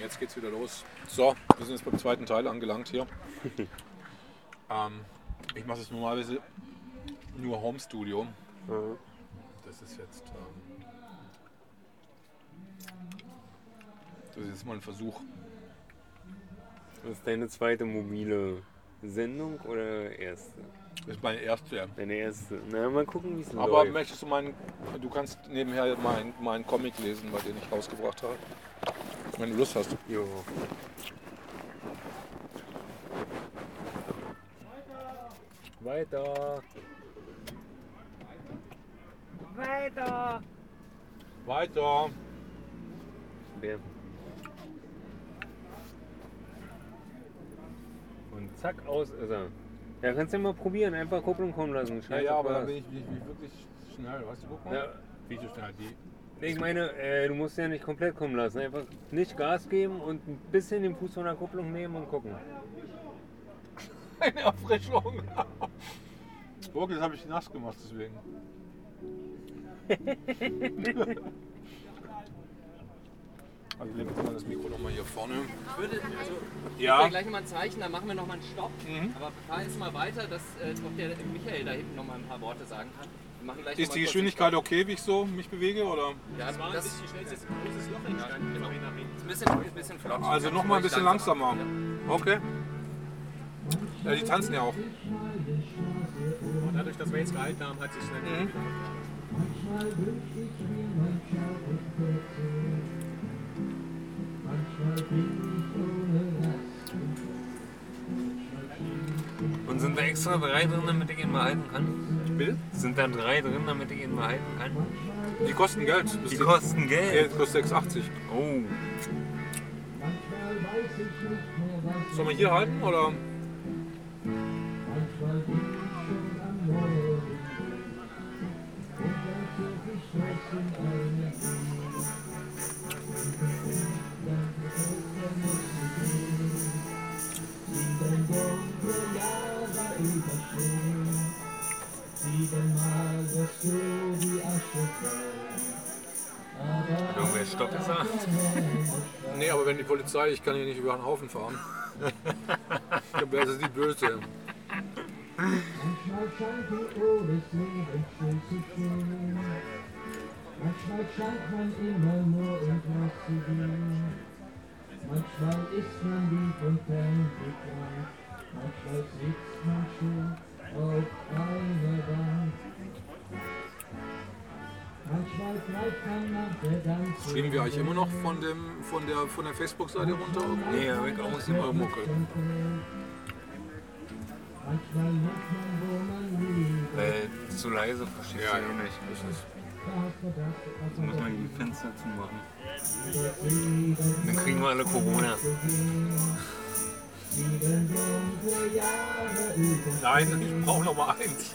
Jetzt geht's wieder los. So, wir sind jetzt beim zweiten Teil angelangt hier. ähm, ich mache das normalerweise nur Home Studio. Das ist jetzt. Ähm, das ist jetzt mal ein Versuch. Das ist deine zweite mobile Sendung oder erste? Das ist meine erste. Deine erste. Na, mal gucken, wie es Aber läuft. möchtest du meinen. Du kannst nebenher meinen meinen Comic lesen, bei dem ich rausgebracht habe. Wenn du Lust hast. Jo. Weiter. Weiter. Weiter. Bär. Und zack, aus ist er. Ja, kannst du ja mal probieren, einfach Kupplung kommen lassen. Ja, Scheiße, ja, aber Spaß. dann bin ich, bin ich wirklich schnell. Weißt du, guck mal. Ja. Wie so schnell die. Ich meine, äh, du musst ja nicht komplett kommen lassen. Einfach nicht Gas geben und ein bisschen den Fuß von der Kupplung nehmen und gucken. Eine Erfrischung. Guck, das habe ich nass gemacht, deswegen. also legen wir mal das Mikro nochmal hier vorne. Ich würde, also, ich Ja. gleich nochmal ein Zeichen, dann machen wir nochmal einen Stopp. Mhm. Aber fahren jetzt mal weiter, dass äh, doch der Michael da hinten nochmal ein paar Worte sagen kann. Wir Ist die Geschwindigkeit okay, wie ich so mich bewege? Oder? Ja, das, das Hier schnell ist ein großes Loch entstanden. genau. Ein bisschen, ein bisschen flott. Also noch mal ein bisschen langsamer. Okay. Ja, die tanzen ja auch. Und dadurch, dass wir jetzt gehalten haben, hat sich schnell Mhm. Und sind da extra drin, damit ich ihn mal halten kann? Bitte? Sind da drei drin, damit ich ihn mal halten kann? Die kosten Geld. Das Die sind- kosten Ja, Geld. das kostet 6,80. Oh. Sollen wir hier halten oder? Irgendwer Stopp gesagt? Nee, aber wenn die Polizei, ich kann hier nicht über einen Haufen fahren. Dann wäre sie die Böse. Manchmal scheint die Uhr des Lebens schön zu stehen. Manchmal scheint man immer nur etwas zu gehen. Manchmal ist man lieb und ferngegangen. Manchmal sitzt man schön auf Bank. Streamen wir eigentlich immer noch von, dem, von der, von der Facebook-Seite runter? Nee, ich aus. Immer Mucke. Weil zu leise verstehst Ja, du ja. nicht. Da muss man die Fenster zumachen. Dann kriegen wir alle Corona. Nein, ich brauche noch mal eins.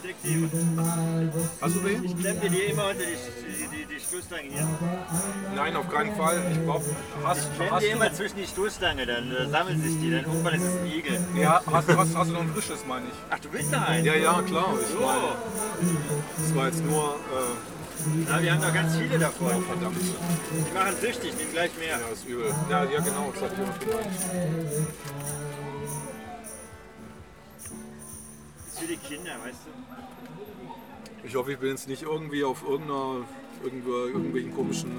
Hast du wen? Klemmt ihr die immer unter die, die, die, Stoßstange hier? Nein, auf keinen Fall. Ich brauche. Hast, Klemmt hast, ihr immer zwischen die Stoßstange, dann äh, sammeln sich die, dann irgendwann ist es ein Igel. ja, hast, du- hast, hast du noch ein frisches, meine ich? Ach, du willst da einen? Ja, ja, klar. Ich meine, So, das war jetzt nur. Äh, ja, wir haben noch ganz viele davon. verdammt. Die machen süchtig, nehmen gleich mehr. Ja, ist übel. Ja, ja genau. Das hat für die Kinder, weißt du? Ich hoffe, ich bin jetzt nicht irgendwie auf irgendeiner, irgendwo, irgendwelchen komischen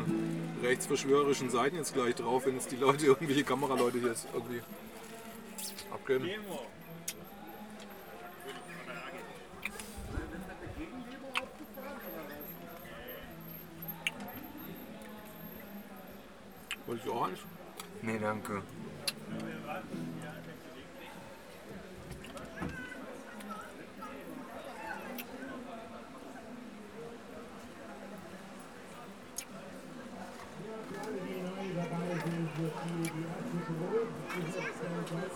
rechtsverschwörerischen Seiten jetzt gleich drauf, wenn jetzt die Leute, irgendwelche Kameraleute hier jetzt irgendwie abgeben. Wollte ich auch eins? Nee, danke.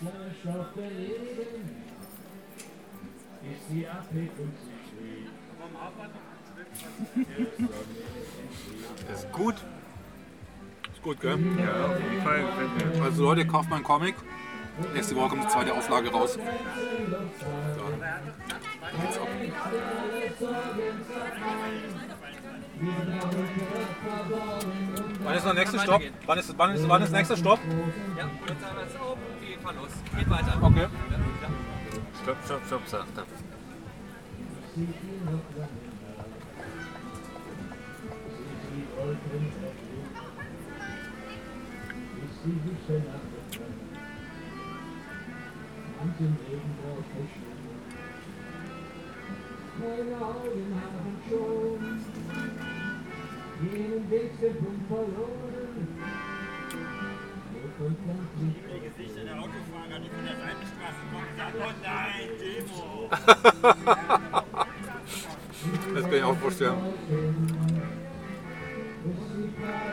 der Leben ist sie abhängig und sie ist gut. Ist gut, gell? Ja, auf jeden Fall. Also Leute, kauft meinen Comic. Nächste Woche kommt die zweite Auflage raus. So. Geht's ab. Wann ist der nächste Stopp? Wann ist, wann ist, wann ist der nächste Stopp? Ja, jetzt haben wir es oben. Fahren los. Geht weiter. Okay. Stopp, stopp, stopp, sagt er. Meine Augen haben schon jenen Wegpunkt verloren. Sie? Gesichter der Autofahrer, die von der Seitenstraße kommen, oh nein, Demo! Das kann ich auch vorstellen.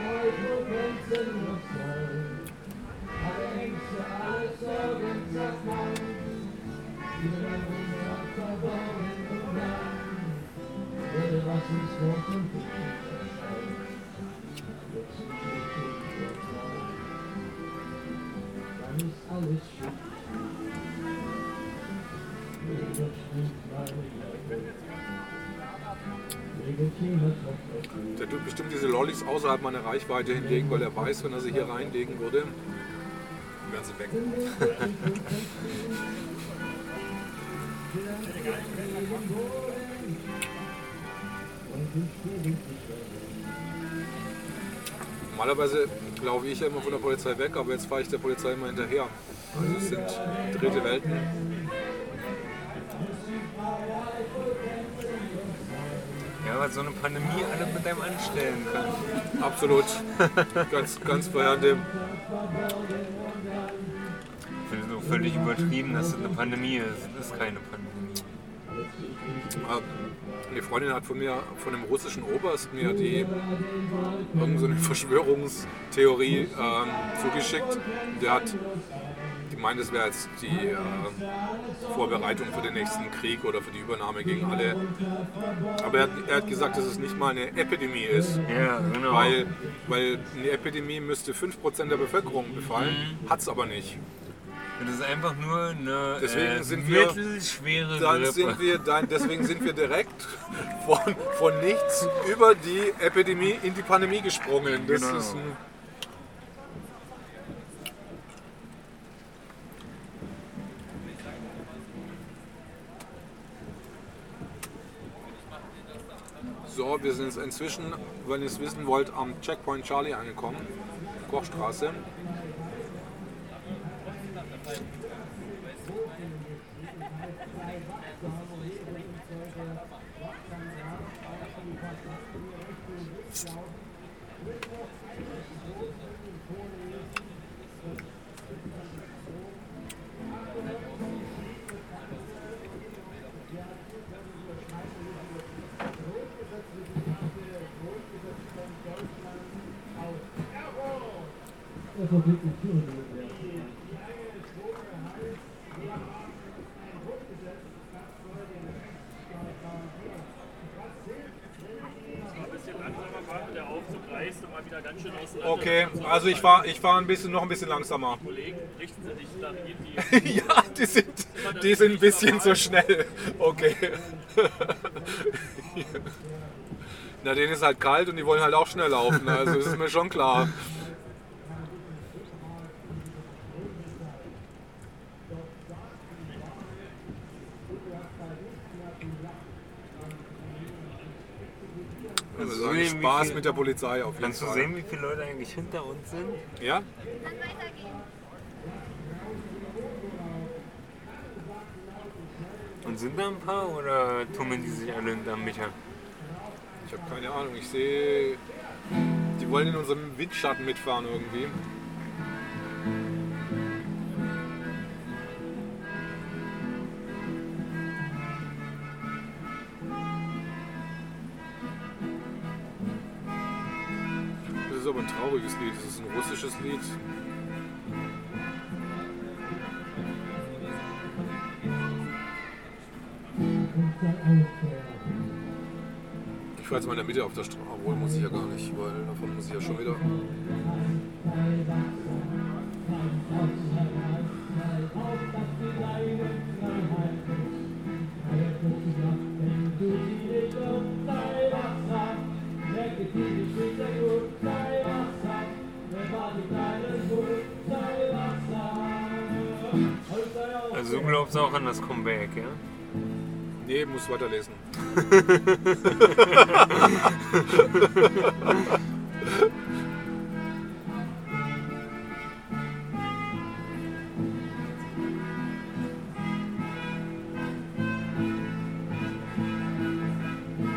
außerhalb meiner Reichweite hinlegen, weil er weiß, wenn er sie hier reinlegen würde, wären sie weg. Normalerweise laufe ich ja immer von der Polizei weg, aber jetzt fahre ich der Polizei immer hinterher. Also es sind dritte Welten. Ja, weil so eine Pandemie alle mit einem anstellen kann. Absolut. ganz, ganz verheerend. Ich finde es auch völlig übertrieben, dass es eine Pandemie ist. Es ist keine Pandemie. Eine Freundin hat von mir, von einem russischen Oberst mir die irgend so eine Verschwörungstheorie ähm, zugeschickt. Der hat, meint, es wäre jetzt die äh, Vorbereitung für den nächsten Krieg oder für die Übernahme gegen alle. Aber er hat, er hat gesagt, dass es nicht mal eine Epidemie ist. Ja, genau. Weil, weil eine Epidemie müsste 5% der Bevölkerung befallen, hat es aber nicht. das ist einfach nur eine Deswegen äh, sind wir- mittelschwere Dann Grippe. sind wir, dann, deswegen sind wir direkt von, von nichts über die Epidemie in die Pandemie gesprungen. Das Genau. ist ein, Wir sind jetzt inzwischen, wenn ihr es wissen wollt, am Checkpoint Charlie angekommen. Kochstraße. Das war wirklich cool. Ein bisschen langsamer fahren mit der Aufzug reißt und Okay, also ich fahre ich fahr ein bisschen, noch ein bisschen langsamer. Ja, die sind, die sind ein bisschen zu schnell. Okay. Na, denen ist halt kalt und die wollen halt auch schnell laufen. Also das ist mir schon klar. Also sagen, sehen, Spaß viel- mit der Polizei auf jeden Kannst du Fall. sehen, wie viele Leute eigentlich hinter uns sind? Ja? Und sind da ein paar oder tummeln die sich alle hinterm Micha? Ich habe keine Ahnung. Ich sehe, die wollen in unserem Windschatten mitfahren irgendwie. Russisches Lied. Ich war jetzt mal in der Mitte auf der Straße. Obwohl muss ich ja gar nicht, weil davon muss ich ja schon wieder. Glaubst auch an das Comeback, ja? Nee, muss weiterlesen. Ein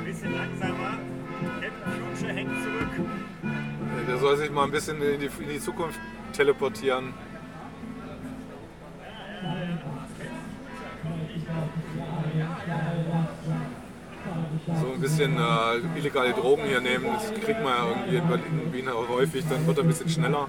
bisschen langsamer. Captain Future hängt zurück. Der soll sich mal ein bisschen in die, in die Zukunft teleportieren. Bisschen äh, illegale Drogen hier nehmen, das kriegt man ja irgendwie in Berlin, in Wien auch häufig, dann wird er ein bisschen schneller.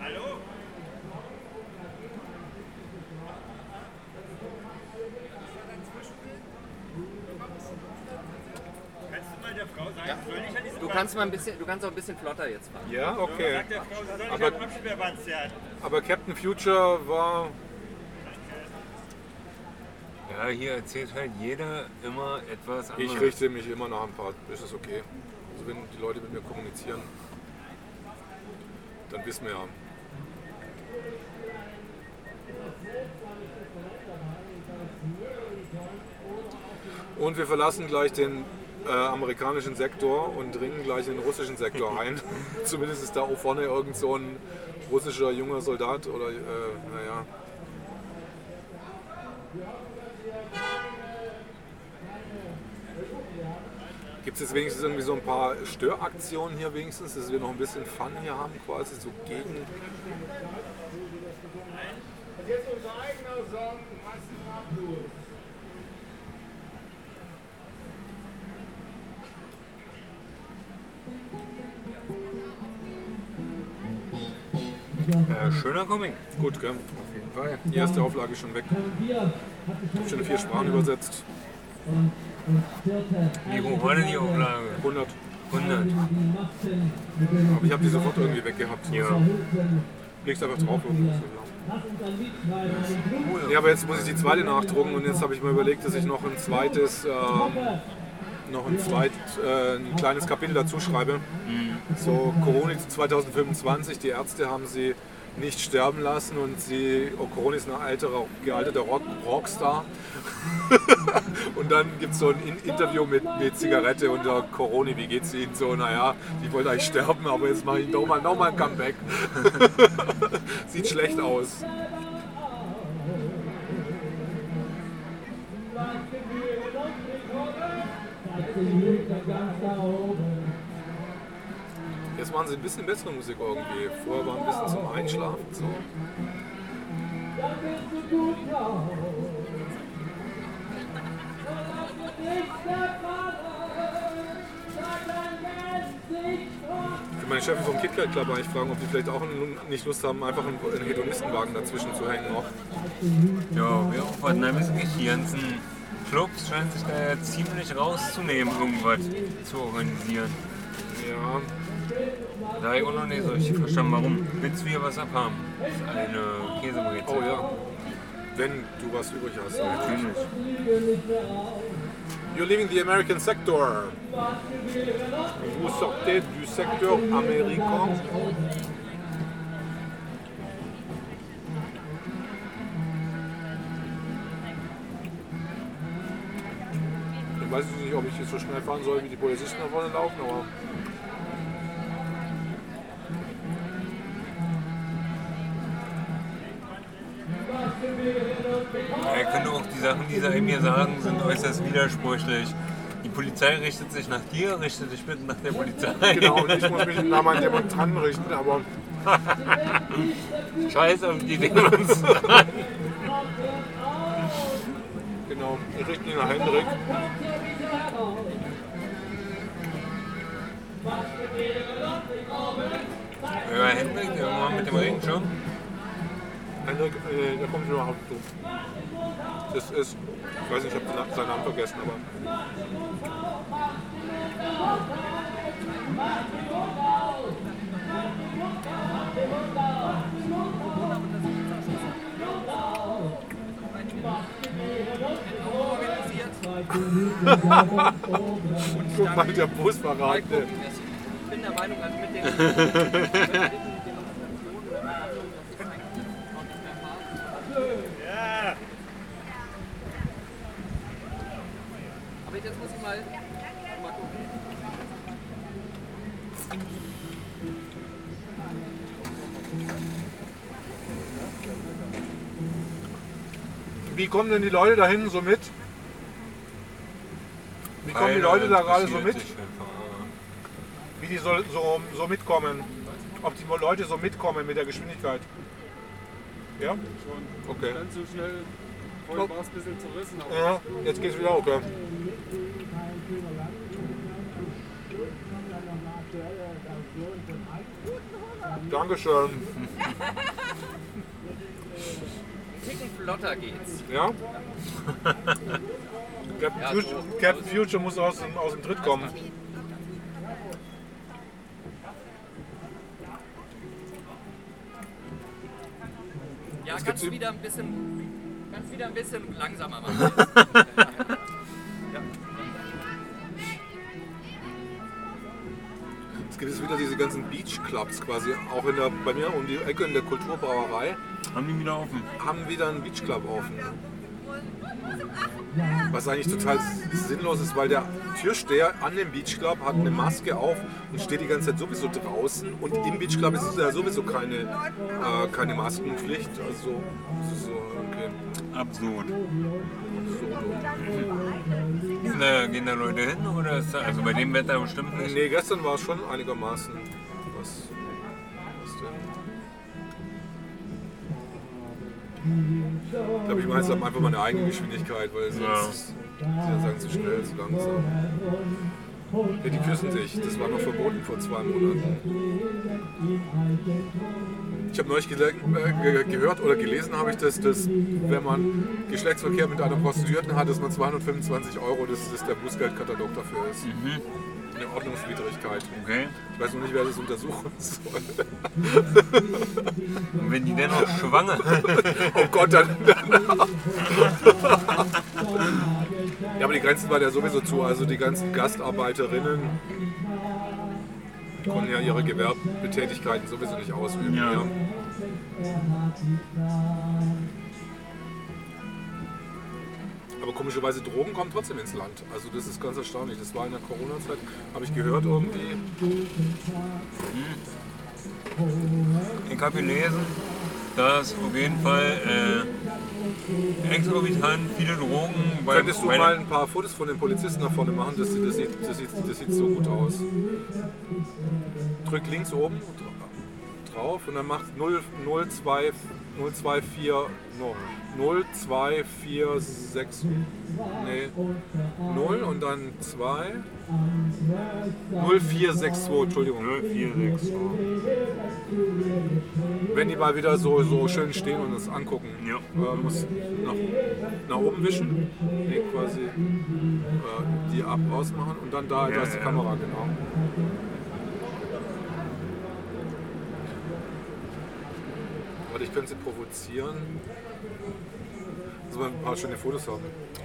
Hallo? Kannst du mal der Frau sagen, Ja. soll nicht an diesem Du kannst mal ein bisschen, du kannst auch ein bisschen flotter jetzt fahren. Ja, okay. Aber-. Aber Captain Future war. Ja, hier erzählt halt jeder immer etwas anderes. Ich richte mich immer nach ein paar. Ist das okay? Also wenn die Leute mit mir kommunizieren, dann wissen wir ja. Und wir verlassen gleich den äh, amerikanischen Sektor und dringen gleich in den russischen Sektor ein. Zumindest ist da auch vorne irgend so ein russischer junger Soldat oder äh, naja. Gibt es jetzt wenigstens irgendwie so ein paar Störaktionen hier wenigstens, dass wir noch ein bisschen Fun hier haben quasi, so gegen... Jetzt unser eigener Song, Massenablos. Äh, schöner Comic. Gut, gell? Auf jeden Fall. Die erste Auflage ist schon weg. Ich habe schon in vier Sprachen übersetzt. Wie hoch war denn die Auflage? 100. 100. Aber ich habe die sofort irgendwie weggehabt. Ja. Legst einfach drauf. Und ja, aber jetzt muss ich die zweite nachdrucken und jetzt habe ich mir überlegt, dass ich noch ein zweites, ähm, noch ein, zweit, äh, ein kleines Kapitel dazu schreibe. So Corona 2025, die Ärzte haben sie nicht sterben lassen und sie, Corona ist ein alterer, gealterter Rock, Rockstar. und dann gibt es so ein In Interview mit, mit Zigarette und der Corona, wie geht's Ihnen? So, naja, die wollte eigentlich sterben, aber jetzt mache ich nochmal noch mal ein Comeback. Sieht schlecht aus. Jetzt machen sie ein bisschen bessere Musik irgendwie. Vorher war ein bisschen zum Einschlafen. So. Ich meine Chefin vom KitKat Club eigentlich fragen, ob die vielleicht auch nicht Lust haben, einfach einen, Hedonistenwagen dazwischen zu hängen noch. Ja, wir aufwarten ein bisschen. Die ganzen Clubs scheinen sich da ziemlich rauszunehmen, irgendwas zu organisieren. Ja, Da habe ich auch noch nicht so richtig verstanden, warum. Willst du hier was abhaben? Das ist eine Käsebreze. oh ja. Wenn du was übrig hast. Natürlich. You're leaving the American sector. Vous sortez du secteur américain. Ich weiß nicht, ob ich jetzt so schnell fahren soll, wie die Polizisten da vorne laufen, aber finde auch, die Sachen, die sie hier sagen, sind äußerst widersprüchlich. Die Polizei richtet sich nach dir, richtet dich bitte nach der Polizei. Genau, und ich muss mich nach meinen Demonstranten richten, aber Scheiß auf die Demonstranten. genau, ich richte mich nach Hendrik. Ja, Hendrik, irgendwann mit dem Regenschirm. Hendrik, äh, der kommt schon auf zu. Das ist, ich weiß nicht, ich habe seinen Namen vergessen, aber guck mal, der eine Das- Ich bin der Meinung, also mit den mit den Demonstrationen oder Verhandlungen, dass es eigentlich auch nicht mehr fahren. Aber jetzt muss ich mal, mal gucken. Wie kommen denn die Leute da hinten so mit? Wie kommen die Leute da gerade so mit? Wie die so, so, so mitkommen? Ob die Leute so mitkommen mit der Geschwindigkeit? Ja? Okay. ganz so schnell. Vorhin war es ein bisschen zerrissen, aber Ja, jetzt geht's wieder okay. Dankeschön. Ticken flotter geht's. Ja? Captain, Ja, Future, so- Captain Future muss aus dem, aus dem Tritt kommen. Ja, kannst im- wieder ein bisschen, kannst wieder ein bisschen langsamer machen. Es gibt jetzt wieder diese ganzen Beach Clubs quasi, auch in der, bei mir um die Ecke in der Kulturbrauerei, Haben die wieder offen? haben wieder einen Beach Club offen. Was eigentlich total sinnlos ist, weil der Türsteher an dem Beach Club hat eine Maske auf und steht die ganze Zeit sowieso draußen und im Beach Club ist ja sowieso keine, äh, keine Maskenpflicht. Also, das ist so, okay. Absurd. So. Gehen da, gehen da Leute hin oder ist da, also bei dem Wetter bestimmt nicht? Nee, gestern war es schon einigermaßen. Ich glaube, ich meine, es hat einfach meine eigene Geschwindigkeit, weil sonst Ja. ist, sie sagen zu schnell, zu langsam. Ja, die küssen sich. Das war noch verboten vor zwei Monaten. Ich habe neulich äh, ge gehört oder gelesen, habe ich, dass, dass wenn man Geschlechtsverkehr mit einer Prostituierten hat, dass man 225 Euro, dass das der Bußgeldkatalog dafür ist. Eine Ordnungswidrigkeit. Okay. Ich weiß noch nicht, wer das untersuchen soll. Und wenn die dennoch schwanger Oh Gott, dann. dann ja, aber die Grenzen waren ja sowieso zu. Also die ganzen Gastarbeiterinnen konnten ja ihre Gewerbetätigkeiten sowieso nicht ausüben. Ja. Ja. Aber komischerweise Drogen kommen trotzdem ins Land. Also das ist ganz erstaunlich. Das war in der Corona-Zeit, habe ich gehört irgendwie. Ich habe gelesen, dass auf jeden Fall äh, exorbitant viele Drogen bei Könntest du mal ein paar Fotos von den Polizisten nach vorne machen? Das, das, sieht, das, sieht, das sieht so gut aus. Drück links oben drauf und dann macht 0, 0, 2, 0, 2, 4, no, 0, 2, 4, 6, nee, 0 und dann 2, 0, 4, 6, 2, Entschuldigung. 0462. Wenn die mal wieder so, so schön stehen und uns angucken, Ja. äh, muss nach, nach oben wischen, nee, quasi äh, die ab ausmachen und dann da, da ist die ja. Kamera, genau. Warte, ich könnte sie provozieren. Dass wir ein paar schöne Fotos haben.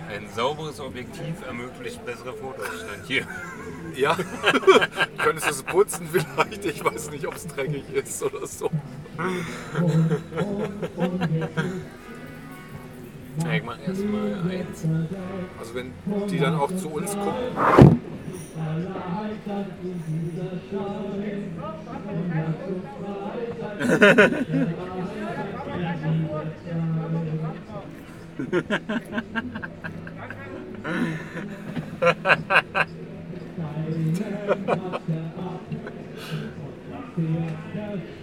Ein sauberes Objektiv ermöglicht bessere Fotos. Stand hier. Ja, könntest du es putzen vielleicht? Ich weiß nicht, ob es dreckig ist oder so. Ja, ich mach erstmal eins. Also wenn die dann auch zu uns gucken.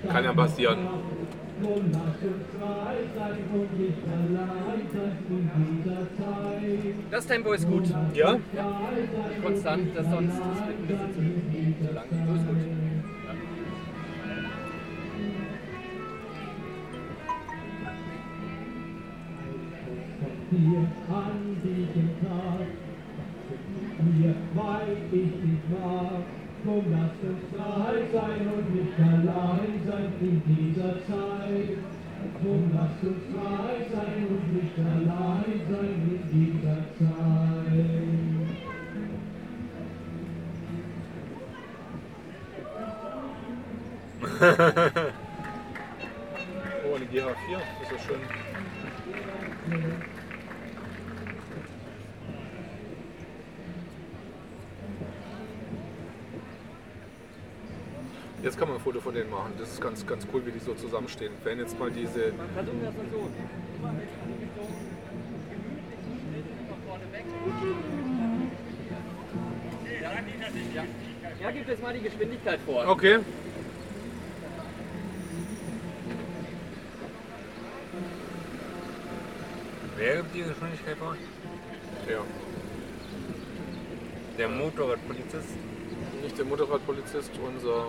Kann ja passieren. Das Tempo ist gut. Ja? Konstant, das sonst das wird ein bisschen zu lang. So ist gut. Hier an diesem Tag, hier weil ich dich mag, komm lass uns frei sein und nicht allein sein in dieser Zeit. Komm lass uns frei sein und nicht allein sein in dieser Zeit. Oh, eine GH4, das ist ja schön. Jetzt kann man ein Foto von denen machen. Das ist ganz, ganz cool, wie die so zusammenstehen. Wenn jetzt mal diese. Versuchen wir das mal so. Ja. ja, gib jetzt mal die Geschwindigkeit vor. Okay. Wer gibt die Geschwindigkeit vor? Ja. Der Motorradpolizist. Nicht der Motorradpolizist, unser.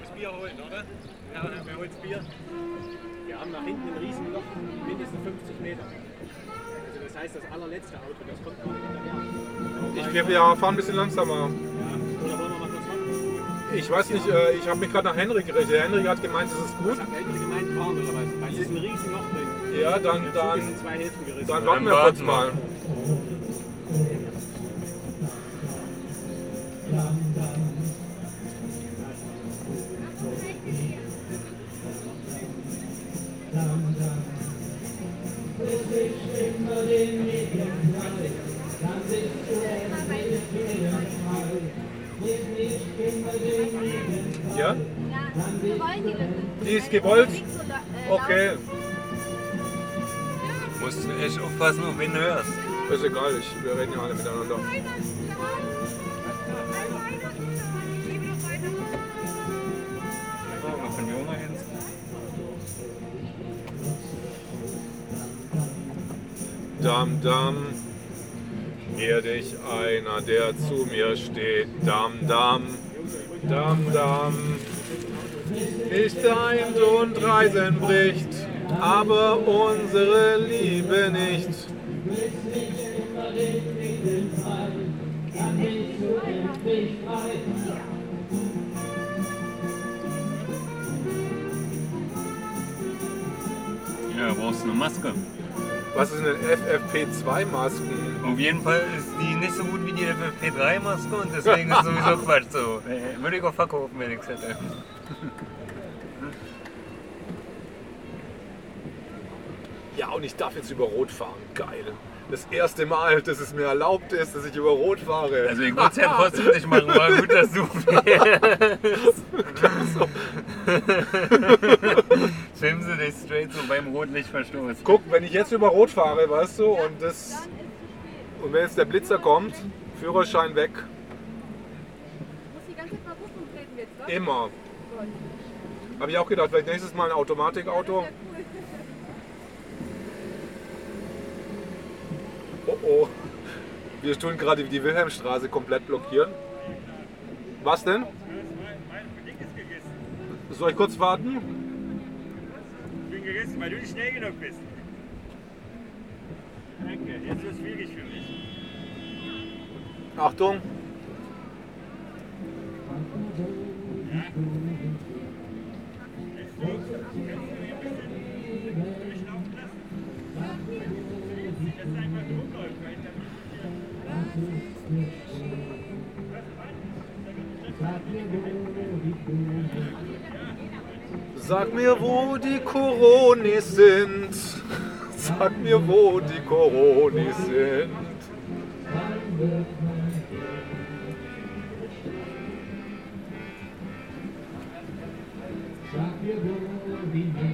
Das Bier holen, oder? Ja, wer holt das Bier? Wir haben nach hinten ein Riesenloch, mindestens 50 Meter. Also das heißt, das allerletzte Auto, das kommt gar nicht hinterher. Ich, wir, wir fahren ein bisschen langsamer. Oder wollen wir mal kurz warten? Ich weiß nicht, äh, ich habe mich gerade nach Henrik gerichtet. Henrik hat gemeint, es ist gut. Was hat ältere Gemeinden fahren oder was? Weil hier ist ein Riesenloch drin. Ja, dann, dann, dann warten wir kurz mal. Gewollt? Äh, Okay, Musst du echt aufpassen, auf wen du hörst. ist egal, ich, wir reden ja alle miteinander. Dam, dam. Hier dich einer, der zu mir steht. Dam, dam. Dam, dam. Nicht ein und Reisen bricht, aber unsere Liebe nicht. Ja, brauchst du eine Maske. Was ist denn FFP2-Masken? Auf jeden Fall ist die nicht so gut wie die FFP3-Maske und deswegen ist sowieso Quatsch so. Äh, Würde ich auch verkaufen, wenn ich es hätte. Und ich darf jetzt über Rot fahren. Geil. Das erste Mal, dass es mir erlaubt ist, dass ich über Rot fahre. Also ich würde es ja trotzdem nicht machen, war gut, dass du Filmen sie dich straight so beim Rotlichtverstoß. Guck, wenn ich jetzt über Rot fahre, weißt du, und das. Und wenn jetzt der Blitzer kommt, Führerschein weg, Du musst die ganze Zeit mal gucken, treten wir jetzt, was? immer. Habe ich auch gedacht, vielleicht nächstes Mal ein Automatikauto. Ja, cool. Oh oh. Wir tun gerade die Wilhelmstraße komplett blockieren. Was denn? Soll ich kurz warten? Ich bin gegessen, weil du nicht schnell genug bist. Danke, jetzt wird es schwierig für mich. Achtung. Sag mir, wo die Koronis sind. Sag mir, wo die Koronis sind. mir, wo die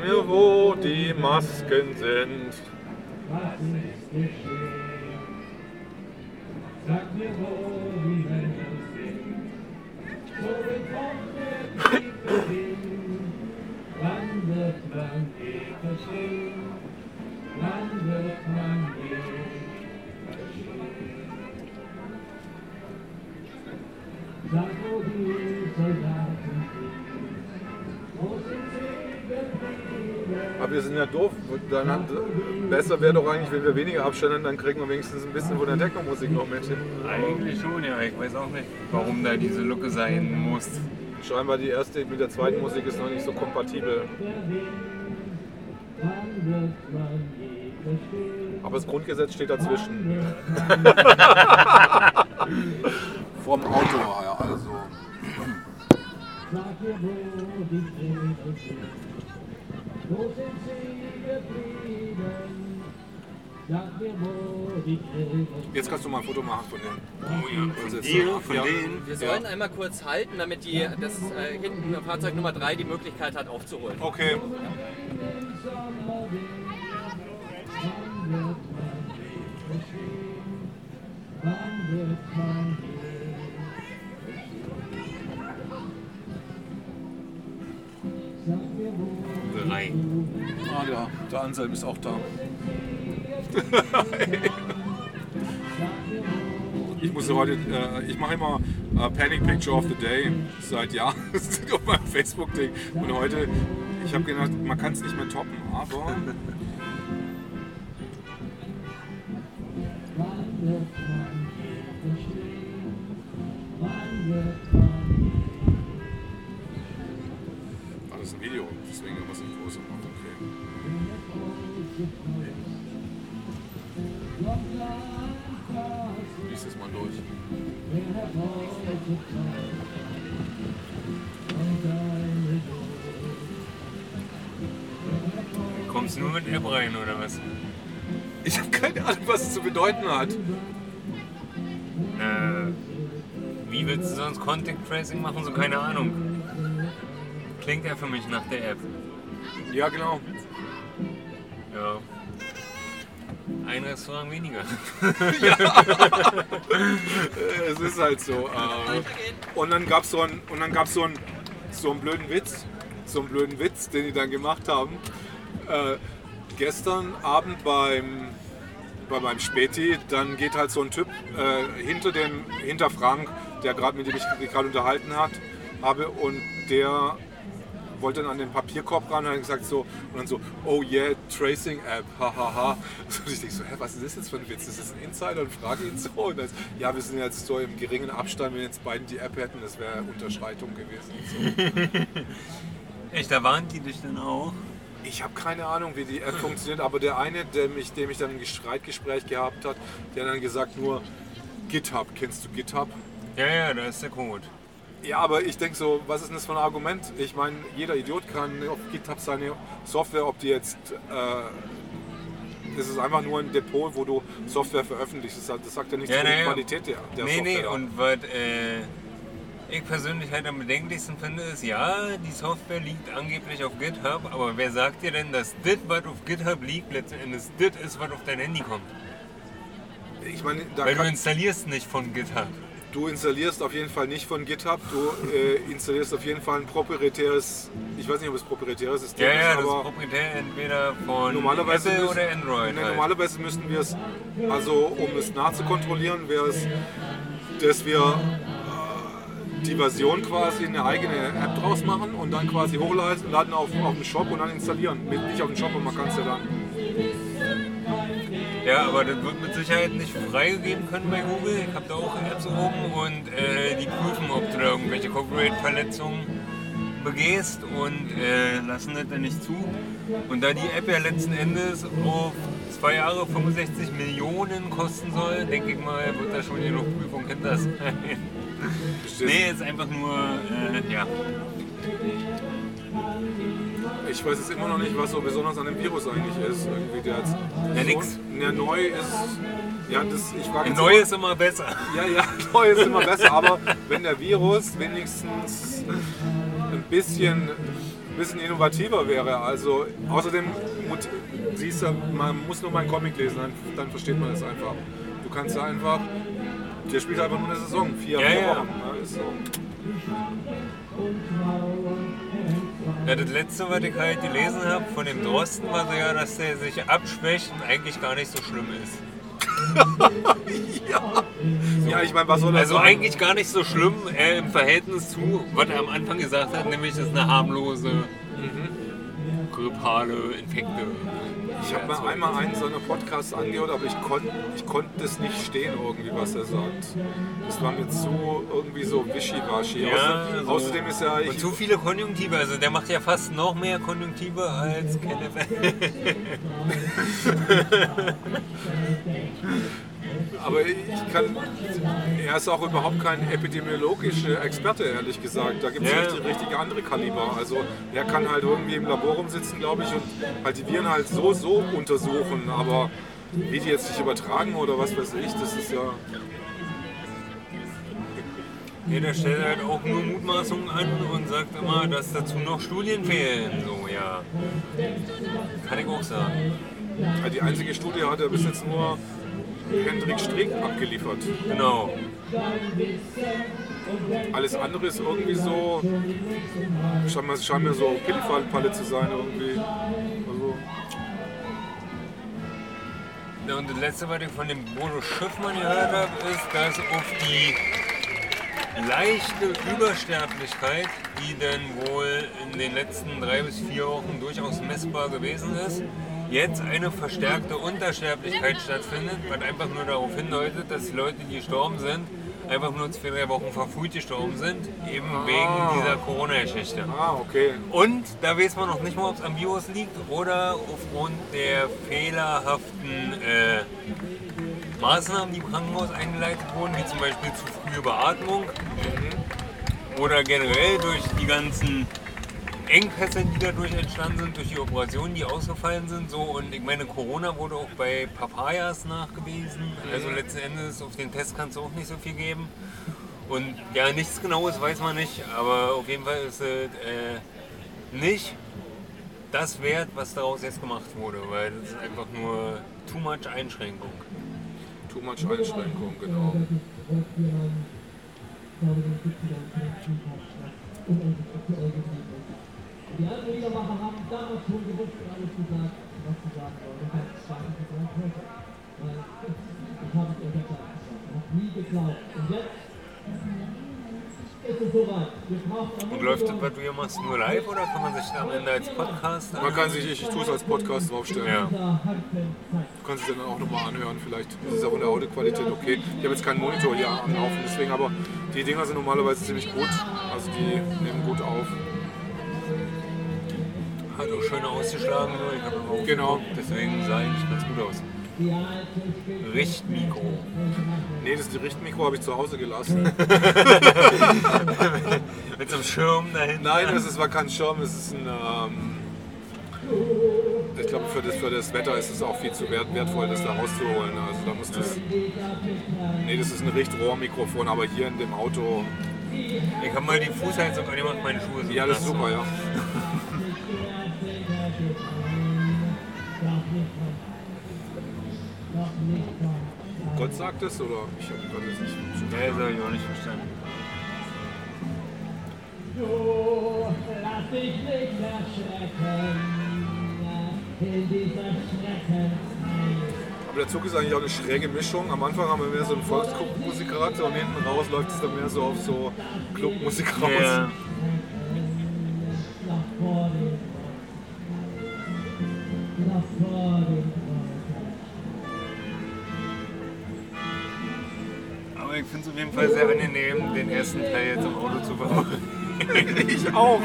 mir, wo die Masken sind. Wäre doch eigentlich, wenn wir weniger Abstände dann kriegen wir wenigstens ein bisschen von der Techno-Musik noch mit hin. Eigentlich schon, ja. Ich weiß auch nicht, warum da diese Lücke sein muss. Scheinbar die erste mit der zweiten Musik ist noch nicht so kompatibel. Aber das Grundgesetz steht dazwischen. Vom Auto her, also. Sag mir, wo die Vögel sind, wo sind sie geblieben? Jetzt kannst du mal ein Foto machen von denen. Oh ja, von von denen. Wir sollen einmal kurz halten, damit die, das äh, hinten Fahrzeug Nummer 3 die Möglichkeit hat aufzuholen. Okay. Wann wird man je Sag mir, wo Drei. Ah ja, der Anselm ist auch da. Ich muss heute, äh, ich mache immer äh, Panic Picture of the Day seit Jahren auf meinem Facebook-Ding. Und heute, ich habe gedacht, man kann es nicht mehr toppen, aber rein oder was? Ich habe keine Ahnung, was es zu bedeuten hat. Äh, wie willst du sonst Contact Tracing machen? So keine Ahnung. Klingt ja für mich nach der App. Ja, genau. Ja. Ein Restaurant weniger. Äh, Es ist halt so. Äh, und dann gab es so einen, und dann gab's so einen, so einen blöden Witz, so einen blöden Witz, den die dann gemacht haben. Äh, gestern Abend beim, bei meinem Späti, dann geht halt so ein Typ äh, hinter dem, hinter Frank, der gerade mit dem ich gerade unterhalten hat, habe und der wollte dann an den Papierkorb ran und hat gesagt so und dann so, oh yeah, Tracing App, hahaha. Und ich denke so, hä, was ist das jetzt für ein Witz? Ist das ein Insider? Und frage ihn so. Und dann, ja, wir sind jetzt so im geringen Abstand, wenn jetzt beiden die App hätten, das wäre Unterschreitung gewesen. So. Echt, da warnt die dich dann auch? Ich habe keine Ahnung, wie die App funktioniert, aber der eine, der mich, dem ich dann ein Streitgespräch gehabt hat, der hat dann gesagt nur GitHub. Kennst du GitHub? Ja, ja, da ist der Code. Ja, aber ich denke so, was ist denn das für ein Argument? Ich meine, jeder Idiot kann auf GitHub seine Software, ob die jetzt. Äh, das ist einfach nur ein Depot, wo du Software veröffentlichst. Das sagt, das sagt ja nichts Ja, über die nee, Qualität der, der nee, Software. nee, und was äh, ich persönlich halt am bedenklichsten finde, ist, ja, die Software liegt angeblich auf GitHub, aber wer sagt dir denn, dass das, was auf GitHub liegt, letzten Endes das ist, was auf dein Handy kommt? ich meine, da Weil du installierst nicht von GitHub. du installierst auf jeden Fall nicht von GitHub, du äh, installierst auf jeden Fall ein proprietäres, ich weiß nicht, ob es proprietäres System Ja, ja, ist, das ist aber proprietär entweder von normalerweise, Apple müssen, oder Android. ne, halt. normalerweise müssten wir es, also um es nachzukontrollieren, wäre es, dass wir die Version quasi eine eigene App draus machen und dann quasi hochladen laden auf, auf den Shop und dann installieren. Mit, nicht auf den Shop, aber man kann es ja dann. Ja, aber das wird mit Sicherheit nicht freigegeben können bei Google. Ich habe da auch Apps oben und äh, die prüfen, ob du da irgendwelche Copyright-Verletzungen begehst und äh, lassen das dann nicht zu. Und da die App ja letzten Endes auf zwei Jahre 65 Millionen kosten soll, denke ich mal, wird da schon genug Prüfung hinter sein. nee, ist einfach nur, äh, ja. Ich weiß jetzt immer noch nicht, was so besonders an dem Virus eigentlich ist. Irgendwie der jetzt Ja, nix. Ja, neu ist. Ja, das, ich frage Neu immer- ist immer besser. Ja, ja, neu ist immer besser, aber wenn der Virus wenigstens ein bisschen, ein bisschen innovativer wäre, also außerdem siehst du, man muss nur mal einen Comic lesen, dann, dann versteht man das einfach. Du kannst da einfach, der spielt einfach nur eine Saison, vier, Ja, vier ja. Wochen. Ja, ist so. Ja, das letzte, was ich halt gelesen habe von dem Drosten, war so ja, dass der sich abschwächt und eigentlich gar nicht so schlimm ist. Ja, ich meine, was soll das Also sein? eigentlich gar nicht so schlimm äh, im Verhältnis zu, was er am Anfang gesagt hat, nämlich das ist eine harmlose grippale Infekte. Ich habe mir einmal einen seiner Podcasts angehört, aber ich konnte ich konnt das nicht stehen, irgendwie, was er sagt. Das war mir zu irgendwie so wischiwaschi. Ja, Außer, so. Außerdem ist ja. Und zu viele Konjunktive, also der macht ja fast noch mehr Konjunktive als Kenneth. aber ich kann. Er ist auch überhaupt kein epidemiologischer Experte, ehrlich gesagt. Da gibt es Ja. richtig, richtige andere Kaliber. Also er kann halt irgendwie im Labor rumsitzen, glaube ich, und halt die Viren halt so, so untersuchen. Aber wie die jetzt sich übertragen oder was weiß ich, das ist ja. Ja, der stellt halt auch nur Mutmaßungen an und sagt immer, dass dazu noch Studien fehlen. So, ja. Kann ich auch sagen. Die einzige Studie hat er bis jetzt nur Hendrik Strick abgeliefert. Genau. Alles andere ist irgendwie so. Scheint mir, so Pillifall-Palle zu sein irgendwie. Also, Ja, und das letzte, was ich von dem Bodo Schiffmann gehört habe, ist, dass auf die leichte Übersterblichkeit, die denn wohl in den letzten drei bis vier Wochen durchaus messbar gewesen ist, jetzt eine verstärkte Untersterblichkeit stattfindet, was einfach nur darauf hindeutet, dass die Leute, die gestorben sind, einfach nur zwei, drei Wochen verfrüht gestorben sind, eben wegen dieser Corona-Geschichte. ah, okay. Und da weiß man noch nicht mal, ob es am Virus liegt oder aufgrund der fehlerhaften äh, Maßnahmen, die im Krankenhaus eingeleitet wurden, wie zum Beispiel zu frühe Beatmung oder generell durch die ganzen Engpässe, die dadurch entstanden sind, durch die Operationen, die ausgefallen sind. So. Und ich meine, Corona wurde auch bei Papayas nachgewiesen. Also letzten Endes auf den Test kannst du auch nicht so viel geben. Und ja, nichts Genaues weiß man nicht, aber auf jeden Fall ist es äh, nicht das wert, was daraus jetzt gemacht wurde, weil das ist einfach nur too much Einschränkung. Too much Einschränkung, genau. Die alten Liedermacher haben damals schon gewusst und alles gesagt, was sie sagen wollen. Und das war nicht gesagt heute. Weil ich habe es unter Zeit gesagt. Ich habe nie geglaubt. Und jetzt ist es soweit. Wir brauchen Und läuft das, was du hier machst, nur live oder kann man sich am Ende als Podcast Man kann sich, ich, ich tue es als Podcast draufstellen. Ja. Du kannst es dann auch nochmal anhören, vielleicht ist es auch in der Audioqualität okay. Ich habe jetzt keinen Monitor hier am Laufen, deswegen, aber die Dinger sind normalerweise ziemlich gut. Also die nehmen gut auf. Hat auch schön ausgeschlagen, ich habe immer Genau. deswegen sah eigentlich ganz gut aus. Richtmikro. Nee, das Richtmikro habe ich zu Hause gelassen. Mit so einem Schirm dahinter. Nein, es ist- war kein Schirm, es ist ein. Ähm, ich glaube, für das, für das Wetter ist es auch viel zu wert, wertvoll, das da rauszuholen. Also da muss das. Nee, das ist ein Richtrohrmikrofon, aber hier in dem Auto. Ich habe mal die Fußheizung angemacht, meine Schuhe sind Ja, das ist super, ja. Gott sagt es oder? Ich habe Gott jetzt nicht. Ja, das habe ich auch nicht verstanden. Du lass dich nicht erschrecken in dieser Schreckenzeit. Aber der Zug ist eigentlich auch eine schräge Mischung. Am Anfang haben wir mehr so einen Volksmusik gehabt und hinten raus läuft es dann mehr so auf so Clubmusik raus. Ja. Nach vor dem Nach vor ich finde es auf jeden Fall sehr angenehm, den ersten Teil jetzt im Auto zu verfolgen. Ich auch.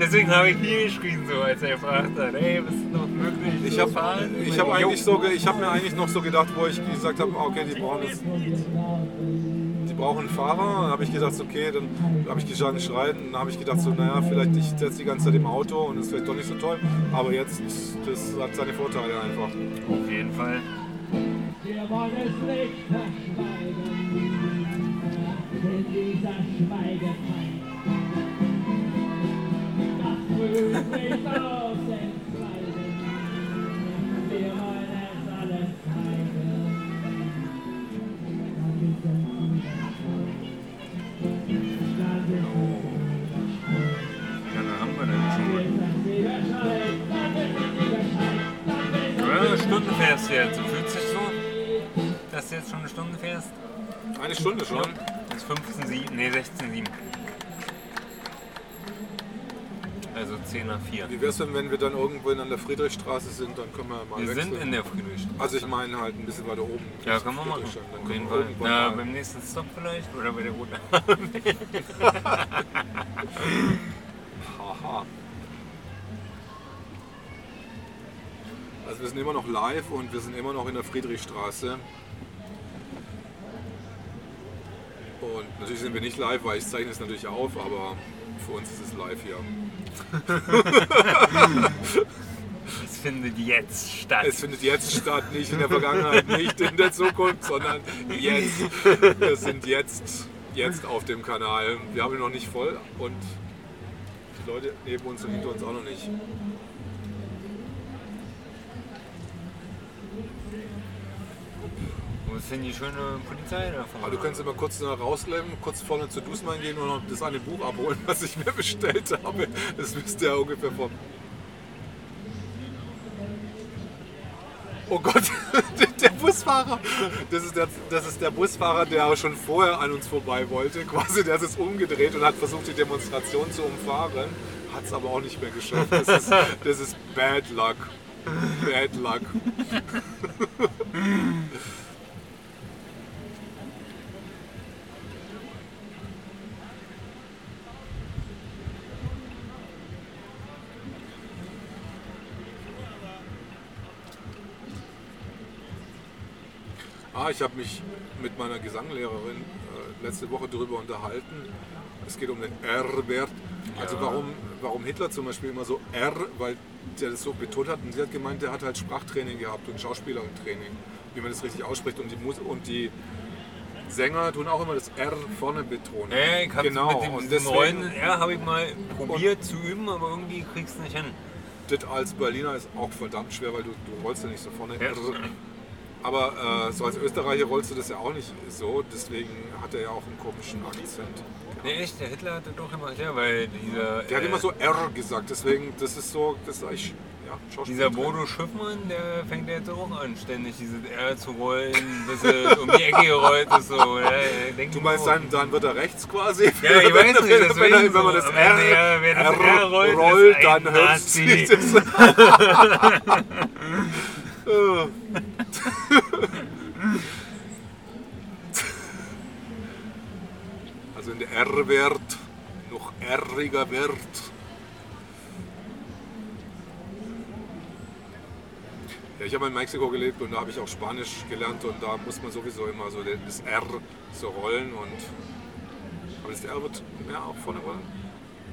Deswegen habe ich hier geschrien, so als er gefragt hat, ey, was ist noch möglich? Ich habe hab eigentlich so, ich habe mir eigentlich noch so gedacht, wo ich gesagt habe, okay, die brauchen jetzt, die brauchen einen Fahrer. Dann habe ich gedacht, okay, dann habe ich geschaut, schreien. Dann habe ich gedacht, so, naja, vielleicht ich sitze die ganze Zeit im Auto und das ist vielleicht doch nicht so toll. Aber jetzt, das hat seine Vorteile einfach. Auf jeden Fall. Wir wollen es nicht verschweigen, in dieser Schweigezeit. Das fühlt mich aus entkleiden, wir wollen es alles zeigen. Lange haben wir denn schon? es Widerscheid, dann ist es Widerscheid, dann ist es Ja, eine Stunde fährst du jetzt. Dass du jetzt schon eine Stunde fährst? Eine Stunde schon. Das ist 15, 7, nee, 16, 7. Also 10 nach 4. Wie wär's denn, wenn wir dann irgendwo an der Friedrichstraße sind, dann können wir mal Wir wechseln. sind in der Friedrichstraße. also ich meine halt ein bisschen weiter oben. Ja, können wir machen. Friedrichstadt. Dann Auf jeden Fall. Na, mal- beim nächsten Stop vielleicht oder bei der Roten Haha. Also wir sind immer noch live und wir sind immer noch in der Friedrichstraße. Und natürlich sind wir nicht live, weil ich zeichne es natürlich auf, aber für uns ist es live hier. Es findet jetzt statt. Es findet jetzt statt, nicht in der Vergangenheit, nicht in der Zukunft, sondern jetzt. Wir sind jetzt, jetzt auf dem Kanal. Wir haben ihn noch nicht voll und die Leute neben uns und hinter uns auch noch nicht. Wo ist denn die schöne Polizei da vorne? Aber du könntest immer kurz noch rausklemmen, kurz vorne zu Dussmann gehen und das eine Buch abholen, was ich mir bestellt habe. Das müsste ja ungefähr vom. Oh Gott, der Busfahrer. Das ist der, das ist der Busfahrer, der schon vorher an uns vorbei wollte. Quasi, der ist jetzt umgedreht und hat versucht, die Demonstration zu umfahren. Hat es aber auch nicht mehr geschafft. Das ist, das ist Bad Luck. Bad Luck. Ich habe mich mit meiner Gesanglehrerin äh, letzte Woche darüber unterhalten. Es geht um den R-Wert. Also warum, warum Hitler zum Beispiel immer so R, weil der das so betont hat. Und sie hat gemeint, der hat halt Sprachtraining gehabt und Schauspielertraining, wie man das richtig ausspricht. Und die, Mus und die Sänger tun auch immer das R vorne betonen. Ja, ich hab's genau. mit dem und deswegen, Rollen R habe ich mal probiert zu üben, aber irgendwie kriegst du nicht hin. das als Berliner ist auch verdammt schwer, weil du, du rollst ja nicht so vorne. Ja. R. Aber äh, so als Österreicher rollst du das ja auch nicht so, deswegen hat er ja auch einen komischen Akzent. Nee, echt, der Hitler hat das doch gemacht, ja, weil dieser. Der hat äh, immer so R gesagt, deswegen, das ist so, das ist eigentlich, ja, Dieser. Bodo Schiffmann, der fängt jetzt auch an, ständig dieses R zu rollen, bis er um die Ecke gerollt ist. So. Ja, ja, Du meinst, dann, dann wird er rechts quasi? Ja, ich weiß nicht, wenn, wenn, wenn so. man das R, ja, wer das R, R rollt, rollt, dann hört Nazi. also in der R-Wert noch R-iger Wert. Ja, ich habe in Mexiko gelebt und da habe ich auch Spanisch gelernt und da muss man sowieso immer so das R so rollen und aber das R wird ja auch vorne rollen.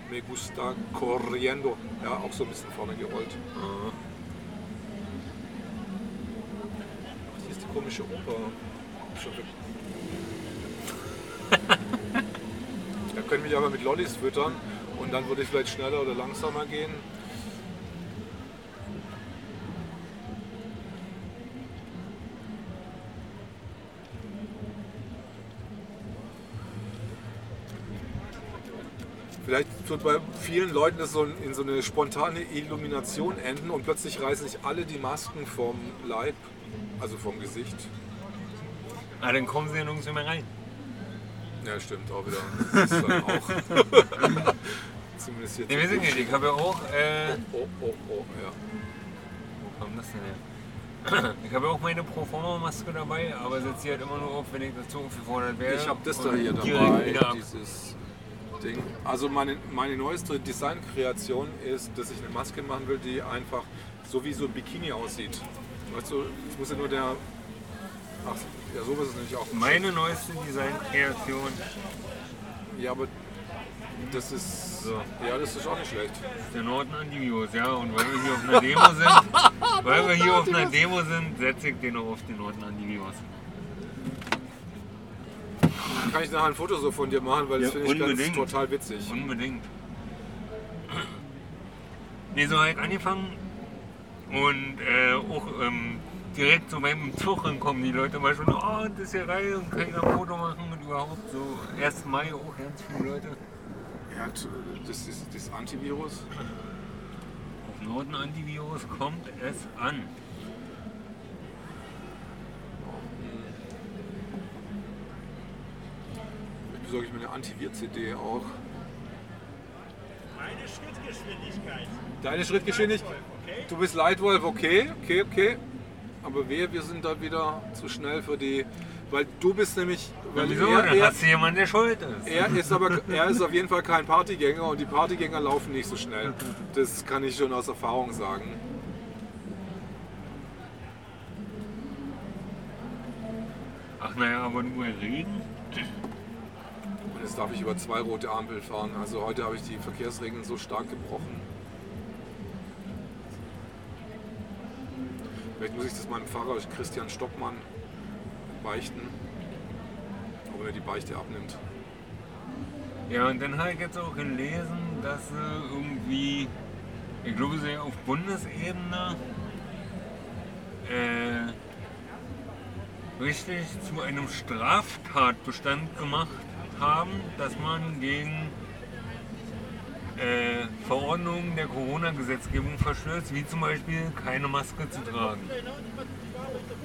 Me gusta corriendo, ja auch so ein bisschen vorne gerollt. Ach, hier ist die komische Oper. Da können wir aber mit Lollis füttern und dann würde ich vielleicht schneller oder langsamer gehen. Vielleicht wird bei vielen Leuten das so in so eine spontane Illumination enden und plötzlich reißen sich alle die Masken vom Leib, also vom Gesicht. Ah, dann kommen sie ja nirgends mehr rein. Ja, stimmt, auch wieder. Das ist dann auch. Zumindest jetzt. Nee, wir sind nicht. Ich habe ja auch. Äh, Oh, oh, oh, ja. wo kam das denn her? Ich habe ja auch meine Proforma-Maske dabei, aber setze sie halt immer nur auf, wenn ich dazu aufgefordert werde. Ich habe das da hier dabei, dieses Ding. Also meine, meine neueste Designkreation ist, dass ich eine Maske machen will, die einfach so wie so ein Bikini aussieht. Weißt du, es muss ja nur der... Ach, ja, sowas ist nicht auch. Meine neueste Designkreation. Ja, aber das ist... So. Ja, das ist auch nicht schlecht. Der Norden Antivirus, ja. Und weil wir hier auf einer Demo sind, weil wir hier auf einer Demo sind, setze ich den auch auf den Norden Antivirus. Kann ich nachher ein Foto so von dir machen, weil das Ja, finde ich ganz total witzig. Unbedingt. Nee, so habe ich angefangen und äh, auch ähm, direkt so beim Zug kommen die Leute mal schon, oh, das ist hier rein und kann ich ein Foto machen und überhaupt so. 1. Mai auch ganz viele Leute. Ja, das ist das Antivirus. Auf Norden Antivirus kommt es an. Besorge ich mir eine Antivir-CD auch. Meine Schrittgeschwindigkeit. Deine Schrittgeschwindigkeit. Du bist Leitwolf, okay, okay, okay. Aber wir, wir sind da wieder zu schnell für die. Weil du bist nämlich. Weil Wieso? er, er, hast du jemanden, der schuld ist. er ist aber er ist auf jeden Fall kein Partygänger und die Partygänger laufen nicht so schnell. Das kann ich schon aus Erfahrung sagen. Ach naja, aber nur reden. Und jetzt darf ich über zwei rote Ampeln fahren. Also heute habe ich die Verkehrsregeln so stark gebrochen. Vielleicht muss ich das meinem Pfarrer Christian Stockmann beichten, ob er die Beichte abnimmt. Ja, und dann habe ich jetzt auch gelesen, dass sie irgendwie, ich glaube, sie auf Bundesebene äh, richtig zu einem Straftatbestand gemacht haben, dass man gegen äh, Verordnungen der Corona-Gesetzgebung verstößt, wie zum Beispiel keine Maske zu tragen.